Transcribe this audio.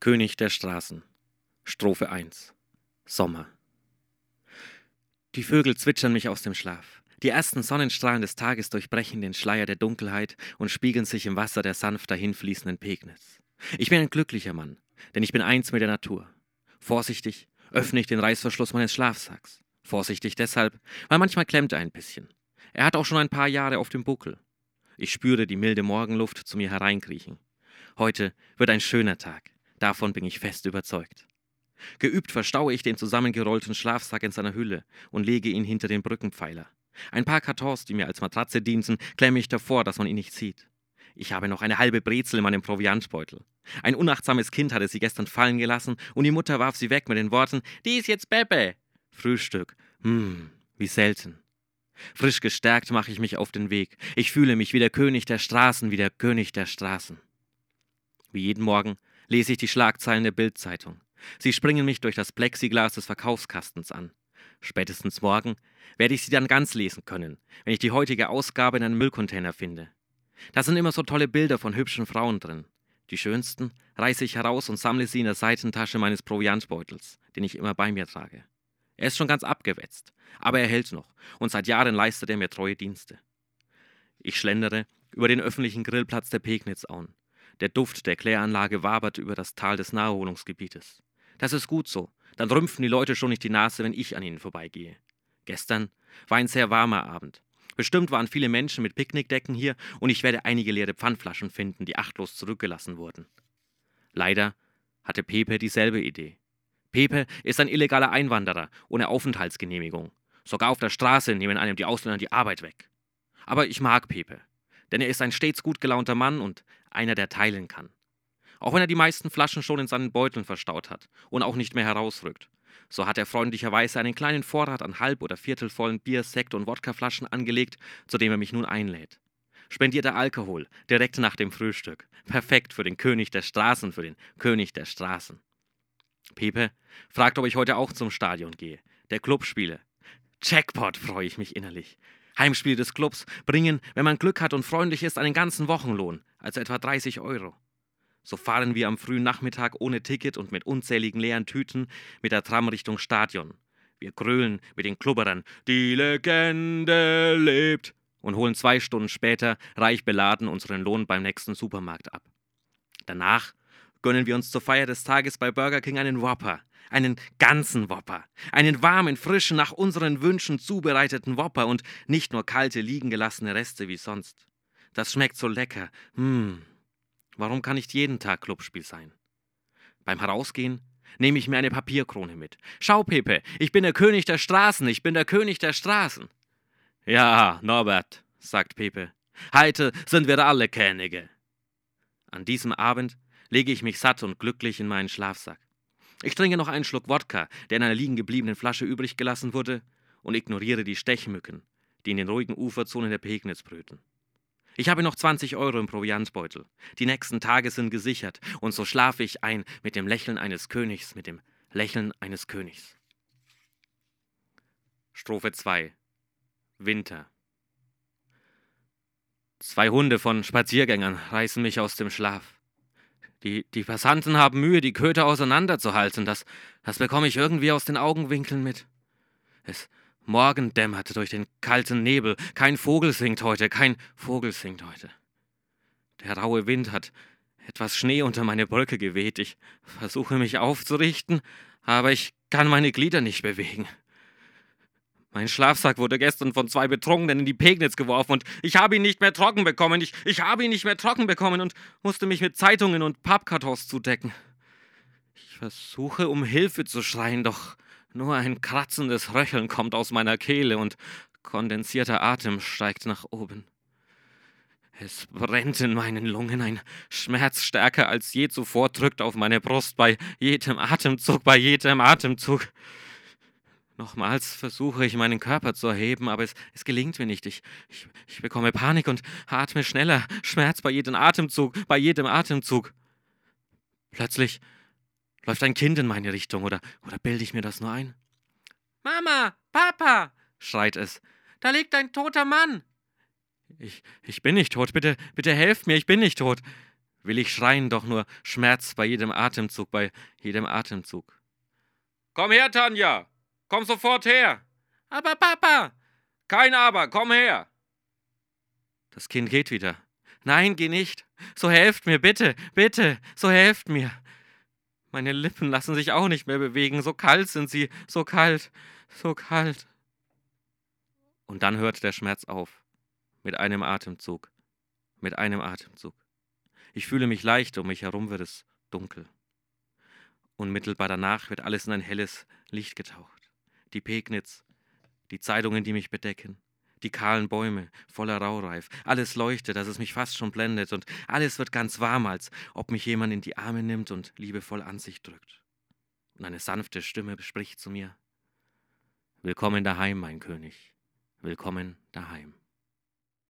König der Straßen. Strophe 1. Sommer. Die Vögel zwitschern mich aus dem Schlaf. Die ersten Sonnenstrahlen des Tages durchbrechen den Schleier der Dunkelheit und spiegeln sich im Wasser der sanft dahinfließenden Pegnitz. Ich bin ein glücklicher Mann, denn ich bin eins mit der Natur. Vorsichtig öffne ich den Reißverschluss meines Schlafsacks. Vorsichtig deshalb, weil manchmal klemmt er ein bisschen. Er hat auch schon ein paar Jahre auf dem Buckel. Ich spüre die milde Morgenluft zu mir hereinkriechen. Heute wird ein schöner Tag. Davon bin ich fest überzeugt. Geübt verstaue ich den zusammengerollten Schlafsack in seiner Hülle und lege ihn hinter den Brückenpfeiler. Ein paar Kartons, die mir als Matratze dienten, klemme ich davor, dass man ihn nicht sieht. Ich habe noch eine halbe Brezel in meinem Proviantbeutel. Ein unachtsames Kind hatte sie gestern fallen gelassen und die Mutter warf sie weg mit den Worten: Die ist jetzt Beppe. Frühstück. Hm, wie selten. Frisch gestärkt mache ich mich auf den Weg. Ich fühle mich wie der König der Straßen, wie der König der Straßen. Wie jeden Morgen lese ich die Schlagzeilen der Bildzeitung. Sie springen mich durch das Plexiglas des Verkaufskastens an. Spätestens morgen werde ich sie dann ganz lesen können, wenn ich die heutige Ausgabe in einem Müllcontainer finde. Da sind immer so tolle Bilder von hübschen Frauen drin. Die schönsten reiße ich heraus und sammle sie in der Seitentasche meines Proviantbeutels, den ich immer bei mir trage. Er ist schon ganz abgewetzt, aber er hält noch, und seit Jahren leistet er mir treue Dienste. Ich schlendere über den öffentlichen Grillplatz der Pegnitzauen. Der Duft der Kläranlage wabert über das Tal des Naherholungsgebietes. Das ist gut so, dann rümpfen die Leute schon nicht die Nase, wenn ich an ihnen vorbeigehe. Gestern war ein sehr warmer Abend. Bestimmt waren viele Menschen mit Picknickdecken hier und ich werde einige leere Pfandflaschen finden, die achtlos zurückgelassen wurden. Leider hatte Pepe dieselbe Idee. Pepe ist ein illegaler Einwanderer ohne Aufenthaltsgenehmigung. Sogar auf der Straße nehmen einem die Ausländer die Arbeit weg. Aber ich mag Pepe, denn er ist ein stets gut gelaunter Mann und einer, der teilen kann. Auch wenn er die meisten Flaschen schon in seinen Beuteln verstaut hat und auch nicht mehr herausrückt. So hat er freundlicherweise einen kleinen Vorrat an halb- oder viertelvollen Bier, Sekt und Wodkaflaschen angelegt, zu dem er mich nun einlädt. Spendierter Alkohol, direkt nach dem Frühstück. Perfekt für den König der Straßen, für den König der Straßen. Pepe fragt, ob ich heute auch zum Stadion gehe. Der Club spiele. Jackpot, freue ich mich innerlich. Heimspiel des Clubs bringen, wenn man Glück hat und freundlich ist, einen ganzen Wochenlohn, also etwa 30 Euro. So fahren wir am frühen Nachmittag ohne Ticket und mit unzähligen leeren Tüten mit der Tram Richtung Stadion. Wir grölen mit den Klubberern, die Legende lebt, und holen zwei Stunden später reich beladen unseren Lohn beim nächsten Supermarkt ab. Danach gönnen wir uns zur Feier des Tages bei Burger King einen Whopper, einen ganzen Whopper, einen warmen, frischen, nach unseren Wünschen zubereiteten Whopper und nicht nur kalte, liegen gelassene Reste wie sonst. Das schmeckt so lecker. Hm, Warum kann nicht jeden Tag Clubspiel sein? Beim Herausgehen nehme ich mir eine Papierkrone mit. Schau, Pepe, ich bin der König der Straßen, ich bin der König der Straßen. Ja, Norbert, sagt Pepe, heute sind wir alle Könige. An diesem Abend lege ich mich satt und glücklich in meinen Schlafsack. Ich trinke noch einen Schluck Wodka, der in einer liegen gebliebenen Flasche übrig gelassen wurde, und ignoriere die Stechmücken, die in den ruhigen Uferzonen der Pegnitz brüten. Ich habe noch 20 Euro im Proviantbeutel. Die nächsten Tage sind gesichert, und so schlafe ich ein mit dem Lächeln eines Königs, mit dem Lächeln eines Königs. Strophe 2 Winter Zwei Hunde von Spaziergängern reißen mich aus dem Schlaf. Die, die Passanten haben Mühe, die Köter auseinanderzuhalten. Das, das bekomme ich irgendwie aus den Augenwinkeln mit. Es, Morgen dämmert durch den kalten Nebel. Kein Vogel singt heute, kein Vogel singt heute. Der raue Wind hat etwas Schnee unter meine Brücke geweht. Ich versuche mich aufzurichten, aber ich kann meine Glieder nicht bewegen. Mein Schlafsack wurde gestern von zwei Betrunkenen in die Pegnitz geworfen und ich habe ihn nicht mehr trocken bekommen. Ich, ich habe ihn nicht mehr trocken bekommen und musste mich mit Zeitungen und Pappkartons zudecken. Versuche um Hilfe zu schreien, doch nur ein kratzendes Röcheln kommt aus meiner Kehle und kondensierter Atem steigt nach oben. Es brennt in meinen Lungen, ein Schmerz stärker als je zuvor drückt auf meine Brust bei jedem Atemzug, bei jedem Atemzug. Nochmals versuche ich meinen Körper zu erheben, aber es, es gelingt mir nicht. Ich, ich, ich bekomme Panik und atme schneller, Schmerz bei jedem Atemzug, bei jedem Atemzug. Plötzlich Läuft ein Kind in meine Richtung oder, oder bilde ich mir das nur ein? Mama, Papa, schreit es. Da liegt ein toter Mann. Ich, ich bin nicht tot. Bitte, bitte helft mir, ich bin nicht tot. will ich schreien, doch nur Schmerz bei jedem Atemzug, bei jedem Atemzug. Komm her, Tanja! Komm sofort her! Aber Papa! Kein Aber, komm her! Das Kind geht wieder. Nein, geh nicht. So helft mir, bitte, bitte, so helft mir. Meine Lippen lassen sich auch nicht mehr bewegen, so kalt sind sie, so kalt, so kalt. Und dann hört der Schmerz auf. Mit einem Atemzug. Mit einem Atemzug. Ich fühle mich leicht, um mich herum wird es dunkel. Unmittelbar danach wird alles in ein helles Licht getaucht. Die Pegnitz, die Zeitungen, die mich bedecken, die kahlen Bäume voller Raureif, alles leuchtet, dass es mich fast schon blendet, und alles wird ganz warm, als ob mich jemand in die Arme nimmt und liebevoll an sich drückt. Und eine sanfte Stimme spricht zu mir Willkommen daheim, mein König, willkommen daheim.